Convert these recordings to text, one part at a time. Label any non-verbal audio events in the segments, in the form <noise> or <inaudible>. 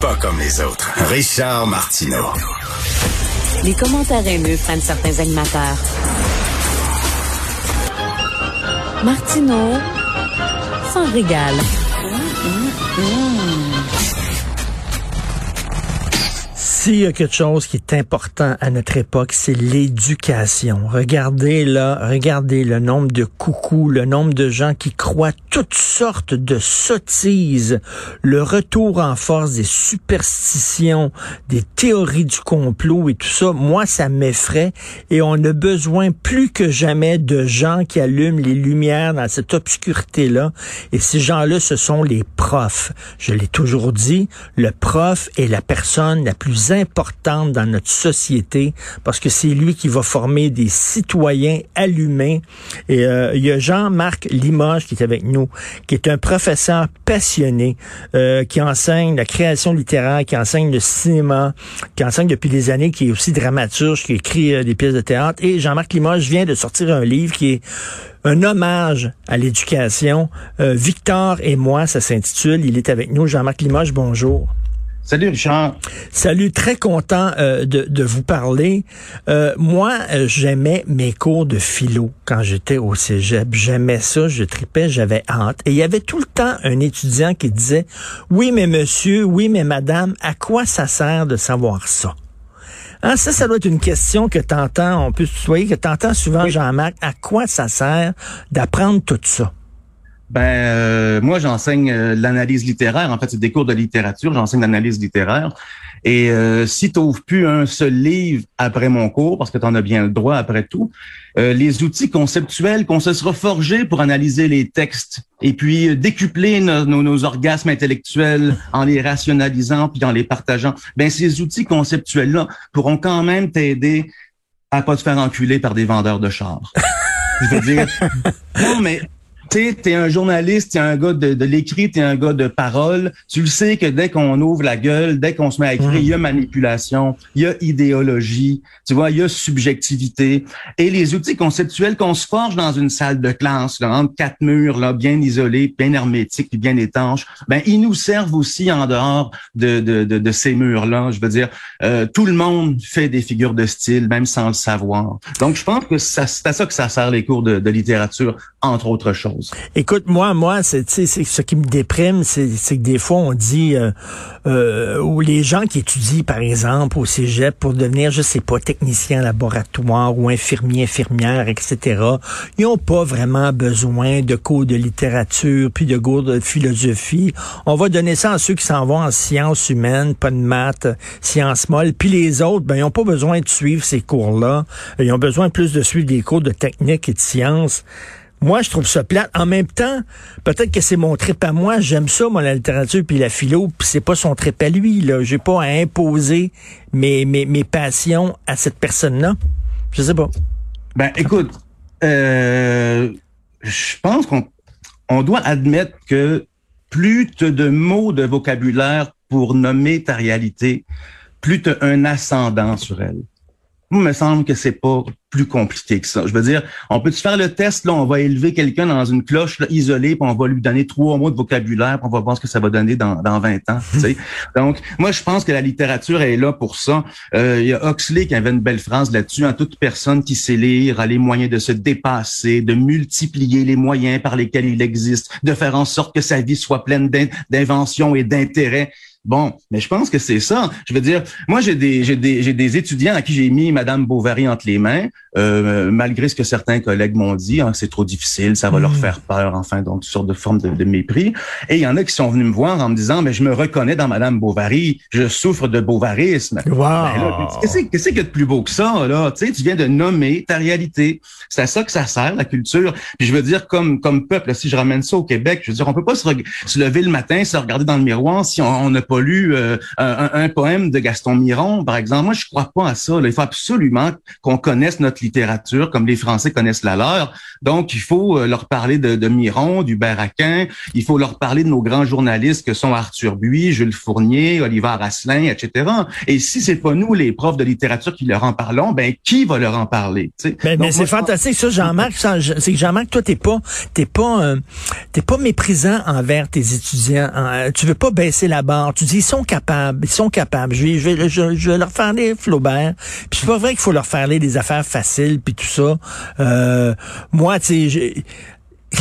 Pas comme les autres. Richard Martineau. Les commentaires haineux prennent certains animateurs. Martineau s'en régale. S'il y a quelque chose qui est important à notre époque, c'est l'éducation. Regardez là, regardez le nombre de coucous, le nombre de gens qui croient toutes sortes de sottises, le retour en force des superstitions, des théories du complot et tout ça. Moi, ça m'effraie et on a besoin plus que jamais de gens qui allument les lumières dans cette obscurité-là. Et ces gens-là, ce sont les profs. Je l'ai toujours dit, le prof est la personne la plus importante dans notre société parce que c'est lui qui va former des citoyens allumés. Et euh, il y a Jean-Marc Limoges qui est avec nous, qui est un professeur passionné, euh, qui enseigne la création littéraire, qui enseigne le cinéma, qui enseigne depuis des années, qui est aussi dramaturge, qui écrit euh, des pièces de théâtre. Et Jean-Marc Limoges vient de sortir un livre qui est un hommage à l'éducation. Victor et moi, ça s'intitule. Il est avec nous. Jean-Marc Limoges, bonjour. Salut Richard. Salut, très content euh, de, de, vous parler. Euh, moi, euh, j'aimais mes cours de philo quand j'étais au cégep. J'aimais ça, je tripais, j'avais hâte. Et il y avait tout le temps un étudiant qui disait, oui mais monsieur, oui mais madame, à quoi ça sert de savoir ça? Hein, ça, ça doit être une question que t'entends, on peut se tutoyer, que t'entends souvent, Jean-Marc. À quoi ça sert d'apprendre tout ça? Ben euh, moi j'enseigne euh, l'analyse littéraire. En fait, c'est des cours de littérature. J'enseigne l'analyse littéraire. Et euh, si tu n'ouvres plus un seul livre après mon cours, parce que tu en as bien le droit après tout, les outils conceptuels qu'on se sera forgés pour analyser les textes et puis décupler nos, nos, orgasmes intellectuels en les rationalisant puis en les partageant, ben ces outils conceptuels-là pourront quand même t'aider à pas te faire enculer par des vendeurs de chars. Je veux dire, <laughs> non mais tu es un journaliste, tu es un gars de, de l'écrit, tu es un gars de parole. Tu le sais que dès qu'on ouvre la gueule, dès qu'on se met à écrire, il y a manipulation, il y a idéologie, tu vois, il y a subjectivité. Et les outils conceptuels qu'on se forge dans une salle de classe, là, entre quatre murs, là, bien isolés, bien hermétiques, bien étanches, ben ils nous servent aussi en dehors de, de, de, de ces murs-là. Je veux dire, euh, tout le monde fait des figures de style, même sans le savoir. Donc, je pense que c'est à ça que ça sert les cours de, de littérature, entre autres choses. Écoute, moi, moi, c'est ce qui me déprime, c'est que des fois on dit euh, euh, ou les gens qui étudient, par exemple, au Cégep pour devenir, je sais pas, technicien laboratoire ou infirmier, infirmière, etc. Ils n'ont pas vraiment besoin de cours de littérature puis de cours de philosophie. On va donner ça à ceux qui s'en vont en sciences humaines, pas de maths, sciences molles. Puis les autres, ben ils n'ont pas besoin de suivre ces cours-là. Ils ont besoin plus de suivre des cours de technique et de sciences. Moi, je trouve ça plate. En même temps, peut-être que c'est mon trip à moi. J'aime ça, moi, la littérature puis la philo, puis c'est pas son trip à lui. Là, j'ai pas à imposer mes, mes, mes passions à cette personne-là. Je sais pas. Ben, écoute, euh, je pense qu'on on doit admettre que plus tu de mots de vocabulaire pour nommer ta réalité, plus tu un ascendant sur elle. Moi, il me semble que c'est pas plus compliqué que ça. Je veux dire, on peut faire le test, là, on va élever quelqu'un dans une cloche isolée, puis on va lui donner trois mots de vocabulaire, puis on va voir ce que ça va donner dans, dans 20 ans. <laughs> Donc, moi, je pense que la littérature est là pour ça. Euh, il y a Huxley qui avait une belle phrase là-dessus. Hein, toute personne qui sait lire a les moyens de se dépasser, de multiplier les moyens par lesquels il existe, de faire en sorte que sa vie soit pleine d'inventions et d'intérêts. Bon, mais je pense que c'est ça. Je veux dire, moi, j'ai des, j'ai des, j'ai des étudiants à qui j'ai mis Madame Bovary entre les mains, euh, malgré ce que certains collègues m'ont dit, hein, c'est trop difficile, ça va leur hmm. faire peur, enfin, donc, toutes sortes de formes de, de, mépris. Et il y en a qui sont venus me voir en me disant, mais je me reconnais dans Madame Bovary, je souffre de bovarisme. Wow. Ben qu'est-ce qu'il y a de plus beau que ça, là? Tu sais, tu viens de nommer ta réalité. C'est à ça que ça sert, la culture. Puis je veux dire, comme, comme peuple, si je ramène ça au Québec, je veux dire, on peut pas se, se lever le matin, se regarder dans le miroir si on n'a pas lu euh, un, poème de Gaston Miron, par exemple. Moi, je crois pas à ça. Il faut absolument qu'on connaisse notre littérature comme les Français connaissent la leur. Donc, il faut euh, leur parler de, de Miron, du Aquin. Il faut leur parler de nos grands journalistes que sont Arthur Buis, Jules Fournier, Oliver Asselin, etc. Et si c'est pas nous, les profs de littérature, qui leur en parlons, ben qui va leur en parler ben, Mais, c'est fantastique, ça, Jean-Marc. C'est que Jean-Marc, toi, t'es pas, t'es pas, euh, t'es pas méprisant envers tes étudiants. Tu veux pas baisser la barre Tu dis, ils sont capables, ils sont capables. Je vais, je vais, je, vais leur faire lire Flaubert. Puis c'est pas vrai qu'il faut leur faire lire des affaires faciles, puis tout ça. Euh, moi, tu sais, <laughs>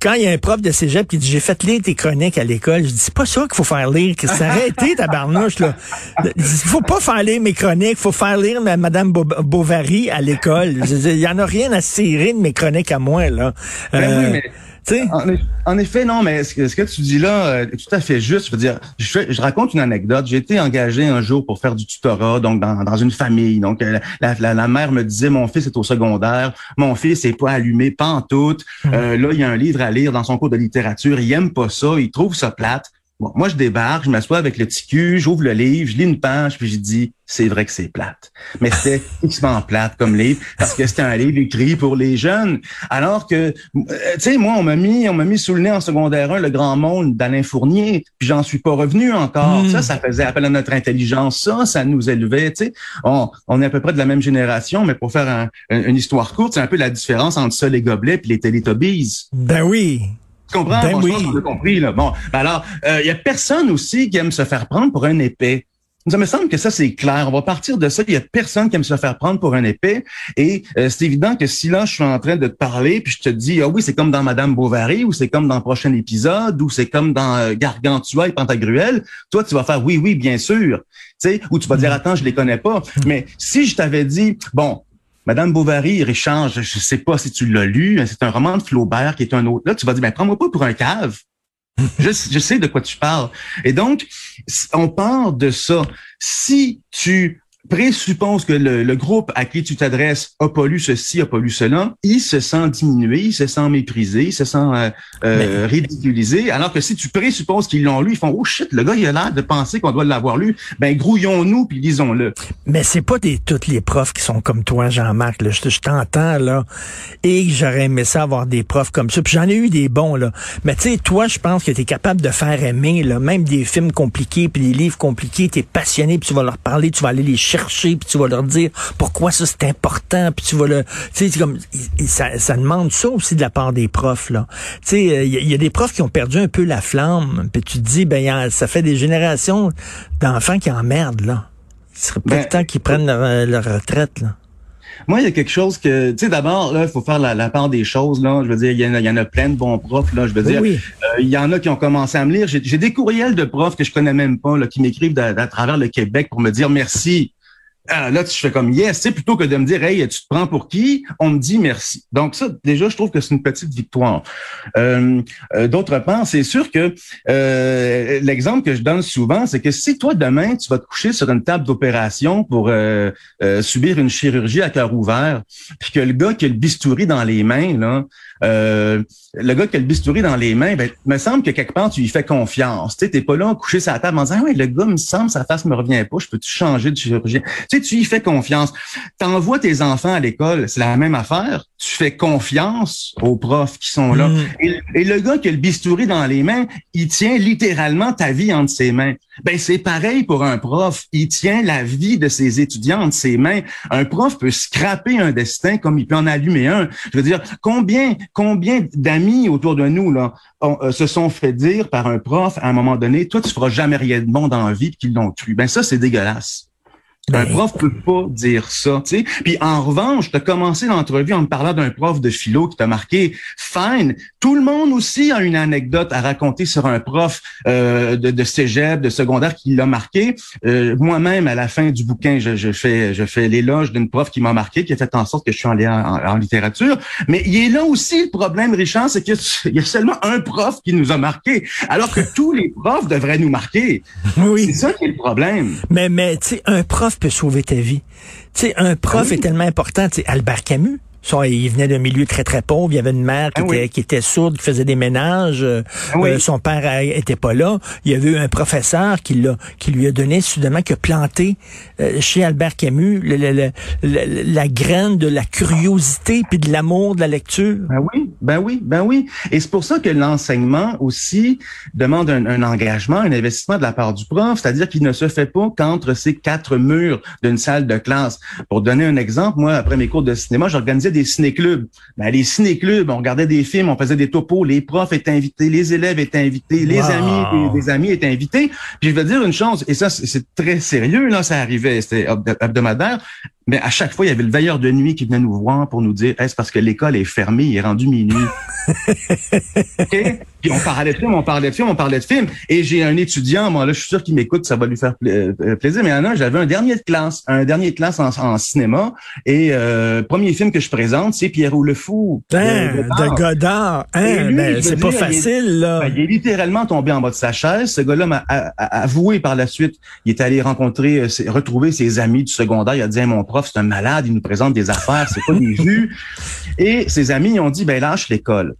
quand il y a un prof de cégep qui dit j'ai fait lire tes chroniques à l'école, je dis c'est pas ça qu'il faut faire lire, que <laughs> ça arrêté ta barnouche là. Il faut pas faire lire mes chroniques, faut faire lire madame Bovary à l'école. Il y en a rien à cirer de mes chroniques à moi là. Ben oui, euh, mais en, effet, non, mais ce que, tu dis là est tout à fait juste. Je veux dire, je, raconte une anecdote. J'ai été engagé un jour pour faire du tutorat, donc dans, une famille. Donc euh, la, mère me disait, mon fils est au secondaire, mon fils est pas allumé, pas en tout. Hum. Euh, là, il y a un livre à lire dans son cours de littérature. Il aime pas ça, il trouve ça plate. Bon, moi, je débarque, je m'assois avec le TQ, j'ouvre le livre, je lis une page, puis je dis, c'est vrai que c'est plate. Mais c'était <laughs> extrêmement plate comme livre, parce que c'était un livre écrit pour les jeunes. Alors que, euh, tu sais, moi, on m'a mis, on m'a mis sous le nez en secondaire 1 le grand monde d'Alain Fournier, puis j'en suis pas revenu encore. Hmm. Ça, ça faisait appel à notre intelligence. Ça, ça nous élevait, tu sais. On, on est à peu près de la même génération, mais pour faire une histoire courte, c'est un peu la différence entre ça, les gobelets, puis les Teletubbies. Ben oui. Tu comprends? Ben oui. compris, là. Bon. Ben alors, il euh, y a personne aussi qui aime se faire prendre pour un épée. Ça me semble que ça, c'est clair. On va partir de ça. Il y a personne qui aime se faire prendre pour un épée. Et euh, c'est évident que si là, je suis en train de te parler, puis je te dis, ah oui, c'est comme dans Madame Bovary, ou c'est comme dans le prochain épisode, ou c'est comme dans euh, Gargantua et Pantagruel, toi, tu vas faire oui, oui, bien sûr. Tu sais, ou tu vas dire, mm. attends, je les connais pas. Mais si je t'avais dit, bon, Madame Bovary, Richard, je, ne sais pas si tu l'as lu, hein, c'est un roman de Flaubert qui est un autre. Là, tu vas dire, ben, prends-moi pas pour un cave. <laughs> je, je, sais de quoi tu parles. Et donc, on part de ça. Si tu présuppose que le, groupe à qui tu t'adresses a pas lu ceci, a pas lu cela, il se sent diminué, il se sent méprisé, il se sent euh, euh, ridiculisé, alors que si tu présupposes qu'ils l'ont lu, ils font « Oh shit, le gars, il a l'air de penser qu'on doit l'avoir lu. » Ben, grouillons-nous puis lisons-le. Mais c'est pas des toutes les profs qui sont comme toi, Jean-Marc. Je, je t'entends, là, et j'aurais aimé ça avoir des profs comme ça. Puis j'en ai eu des bons, là. Mais tu sais, toi, je pense que tu es capable de faire aimer, là, même des films compliqués puis des livres compliqués, tu es passionné, puis tu vas leur parler, tu vas aller les chercher, puis tu vas leur dire pourquoi ça c'est important, puis tu vas le, tu sais, comme ça, ça demande ça aussi de la part des profs là. Tu sais, il y, a des profs qui ont perdu un peu la flamme, puis tu te dis ben ça fait des générations d'enfants qui emmerdent là. Il serait peut-être ben, temps qu'ils prennent leur, retraite là. Moi, il y a quelque chose que, tu sais, d'abord, là, il faut faire la, part des choses, là. Je veux dire, il y, en a, plein de bons profs, là. Je veux dire, euh, il y en a qui ont commencé à me lire. J'ai des courriels de profs que je connais même pas, là, qui m'écrivent à travers le Québec pour me dire merci. Ah, là, tu fais comme yes, tu plutôt que de me dire hey, tu te prends pour qui, on me dit merci. Donc ça, déjà, je trouve que c'est une petite victoire. Euh, euh, D'autre part, c'est sûr que euh, l'exemple que je donne souvent, c'est que si toi demain tu vas te coucher sur une table d'opération pour euh, subir une chirurgie à cœur ouvert, puis que le gars qui a le bistouri dans les mains là, euh, le gars qui a le bistouri dans les mains, ben, me semble que quelque part, tu lui fais confiance. Tu t'es pas là couché sur la table en disant, ah ouais, le gars, me semble, sa face me revient pas, je peux-tu changer de chirurgien? Tu sais, tu y fais confiance. T'envoies tes enfants à l'école, c'est la même affaire. Tu fais confiance aux profs qui sont là. Mm. Et, le gars qui a le bistouri dans les mains, il tient littéralement ta vie entre ses mains. Ben, c'est pareil pour un prof. Il tient la vie de ses étudiants entre ses mains. Un prof peut scraper un destin comme il peut en allumer un. Je veux dire, combien, combien d'amis autour de nous là euh, se sont fait dire par un prof à un moment donné, toi tu feras jamais rien de bon dans la vie, qu'ils l'ont cru. Ben ça c'est dégueulasse. Un ben, prof peut pas dire ça, tu sais. Puis en revanche, tu as commencé l'entrevue en me parlant d'un prof de philo qui t'a marqué. Fine. Tout le monde aussi a une anecdote à raconter sur un prof euh, de, de cégep, de secondaire qui l'a marqué. Euh, moi-même, à la fin du bouquin, je, je fais je fais l'éloge d'une prof qui m'a marqué, qui a fait en sorte que je suis en, en, en littérature. Mais il est là aussi le problème, Richard, c'est qu'il y a seulement un prof qui nous a marqué, alors que tous les profs devraient nous marquer. Oui. C'est ça qui est le problème. Mais mais tu sais, un prof peut sauver ta vie. Tu sais, un prof ah est tellement important. Tu sais, Albert Camus, il venait d'un milieu très, très pauvre. Il y avait une mère qui, ah était, qui était sourde, qui faisait des ménages. Ah euh, son père était pas là. Il y avait eu un professeur qui, l'a, qui lui a donné soudainement, qui a planté euh, chez Albert Camus la graine de la curiosité puis de l'amour de la lecture. Ben oui, ben oui, ben oui. Et c'est pour ça que l'enseignement aussi demande un, un engagement, un investissement de la part du prof, c'est-à-dire qu'il ne se fait pas qu'entre ces quatre murs d'une salle de classe. Pour donner un exemple, moi, après mes cours de cinéma, j'organisais des ciné-clubs. Ben, les ciné-clubs, on regardait des films, on faisait des topos, les profs étaient invités, les élèves étaient invités, les amis des, amis étaient invités. Puis je veux dire une chose, et ça c'est très sérieux, là, ça arrivait, c'était hebdomadaire. Mais à chaque fois, il y avait le veilleur de nuit qui venait nous voir pour nous dire, est-ce parce que l'école est fermée, il est rendu minuit. <laughs> Puis on parlait de film, on parlait de film, on parlait de film. Et j'ai un étudiant, moi là, je suis sûr qu'il m'écoute, ça va lui faire euh, plaisir. Mais un j'avais un dernier de classe, un dernier de classe en, cinéma. Et euh, premier film que je présente, c'est Pierrot le Fou. Hein, de Godard. Hein, ben, c'est pas facile, là. Ben, il est littéralement tombé en bas de sa chaise. Ce gars-là m'a avoué par la suite. Il est allé rencontrer, euh, retrouver ses amis du secondaire. Il a dit, mon prof, c'est un malade, il nous présente des affaires, c'est pas des <laughs> vues. Et ses amis, ils ont dit, ben lâche l'école.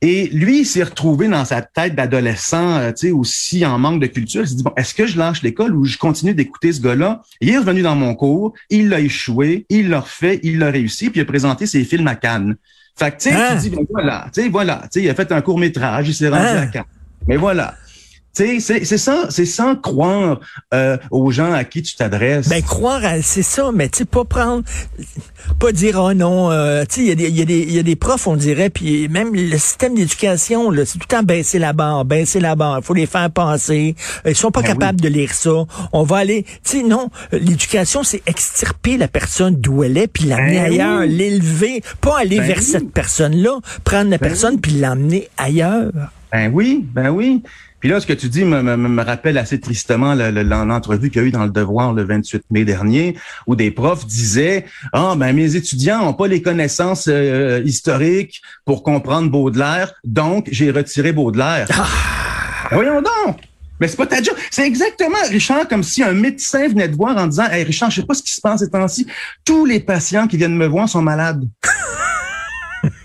Et lui, il s'est retrouvé dans sa tête d'adolescent, euh, tu sais, aussi en manque de culture. Il s'est dit, bon, est-ce que je lâche l'école ou je continue d'écouter ce gars-là? Il est revenu dans mon cours, il l'a échoué, il l'a refait, il l'a réussi, puis il a présenté ses films à Cannes. Fait que, tu sais, tu hein? dis, ben voilà, tu sais, voilà, tu sais, il a fait un court-métrage, il s'est rendu hein? à Cannes. Mais voilà. C'est ça, c'est sans croire euh, aux gens à qui tu t'adresses. Ben croire, c'est ça, mais tu sais pas prendre, pas dire oh non. Euh, tu sais, il y, a des, y, a des, y a des profs, on dirait, puis même le système d'éducation, là, c'est tout le temps baisser la barre, baisser la barre. Il faut les faire passer. Ils sont pas ben capables de lire ça. On va aller, tu sais, non, l'éducation, c'est extirper la personne d'où elle est, puis l'amener ben ailleurs, l'élever, pas aller ben vers cette personne-là, prendre la personne puis l'amener ailleurs. Ben oui, ben oui. Puis là, ce que tu dis me, me, me rappelle assez tristement l'entrevue qu'il y a eu dans le Devoir le 28 mai dernier, où des profs disaient Ah, ben mes étudiants n'ont pas les connaissances euh, historiques pour comprendre Baudelaire, donc j'ai retiré Baudelaire. Ah! <laughs> Voyons donc! Mais c'est pas ta job. C'est exactement, Richard, comme si un médecin venait te voir en disant Hey Richard, je sais pas ce qui se passe ces temps-ci. Tous les patients qui viennent me voir sont malades.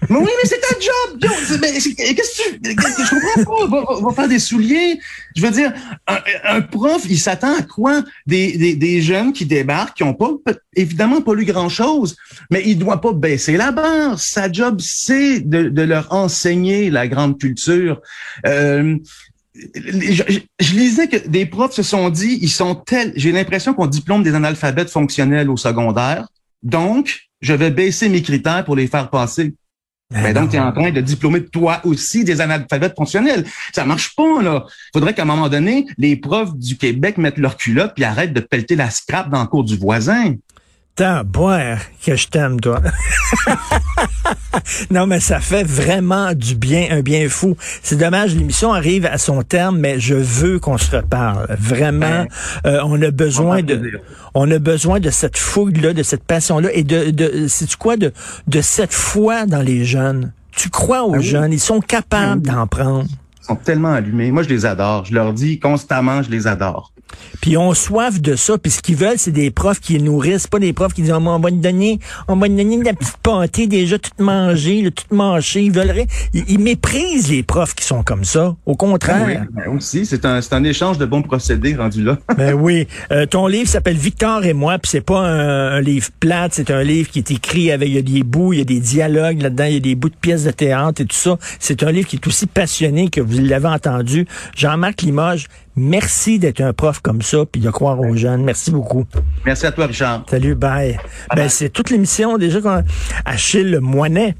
Mais oui, mais c'est ta job! Qu'est-ce que tu. Je comprends pas? On va, faire des souliers. Je veux dire, un, prof, il s'attend à quoi? Des, des, des, jeunes qui débarquent, qui ont pas, évidemment, pas lu grand-chose, mais il doit pas baisser la barre. Sa job, c'est de, de leur enseigner la grande culture. Euh, je, je, lisais que des profs se sont dit, ils sont tels, j'ai l'impression qu'on diplôme des analphabètes fonctionnels au secondaire, donc je vais baisser mes critères pour les faire passer. Mais ben donc, tu es en train de diplômer toi aussi des analphabètes fonctionnels. Ça marche pas, là. Faudrait qu'à un moment donné, les profs du Québec mettent leur culotte puis arrêtent de pelleter la scrap dans le cours du voisin. T'as boire que je t'aime, toi. <laughs> non, mais ça fait vraiment du bien, un bien fou. C'est dommage, l'émission arrive à son terme, mais je veux qu'on se reparle. Vraiment, euh, on a besoin de, on a besoin de cette fougue-là, de cette passion-là, et de, de c'est quoi, de, de cette foi dans les jeunes? Tu crois aux ah jeunes, ils sont capables ah d'en prendre. Ils sont tellement allumés. Moi, je les adore. Je leur dis constamment, je les adore. Puis ils ont soif de ça. Puis ce qu'ils veulent, c'est des profs qui nourrissent, pas des profs qui disent oh, on va te donner, on va te donner de la petite pâtée déjà toute mangée, toute mâchée. Ils veulent ils, méprisent les profs qui sont comme ça. Au contraire. oui, ben aussi, c'est un, c'est un échange de bons procédés rendu là. <laughs> ben oui. Euh, ton livre s'appelle Victor et moi, puis c'est pas un, livre plat, c'est un livre qui est écrit avec il y a des bouts, il y a des dialogues là-dedans, il y a des bouts de pièces de théâtre et tout ça. C'est un livre qui est aussi passionné que vous l'avez entendu. Jean-Marc Limoges, Merci d'être un prof comme ça, puis de croire aux jeunes. Merci beaucoup. Merci à toi, Richard. Salut, bye. ben, c'est toute l'émission déjà qu'on Achille Moinet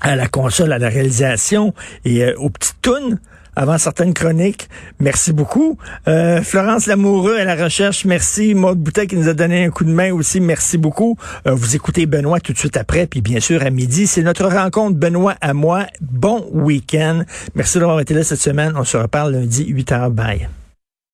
à la console, à la réalisation et euh, aux petites tunes avant certaines chroniques. Merci beaucoup. Euh, Florence Lamoureux à la recherche, merci. Maud Boutet qui nous a donné un coup de main aussi, merci beaucoup. Euh, vous écoutez Benoît tout de suite après, puis bien sûr à midi, c'est notre rencontre Benoît à moi. Bon week-end. Merci d'avoir été là cette semaine. On se reparle lundi 8h. Bye.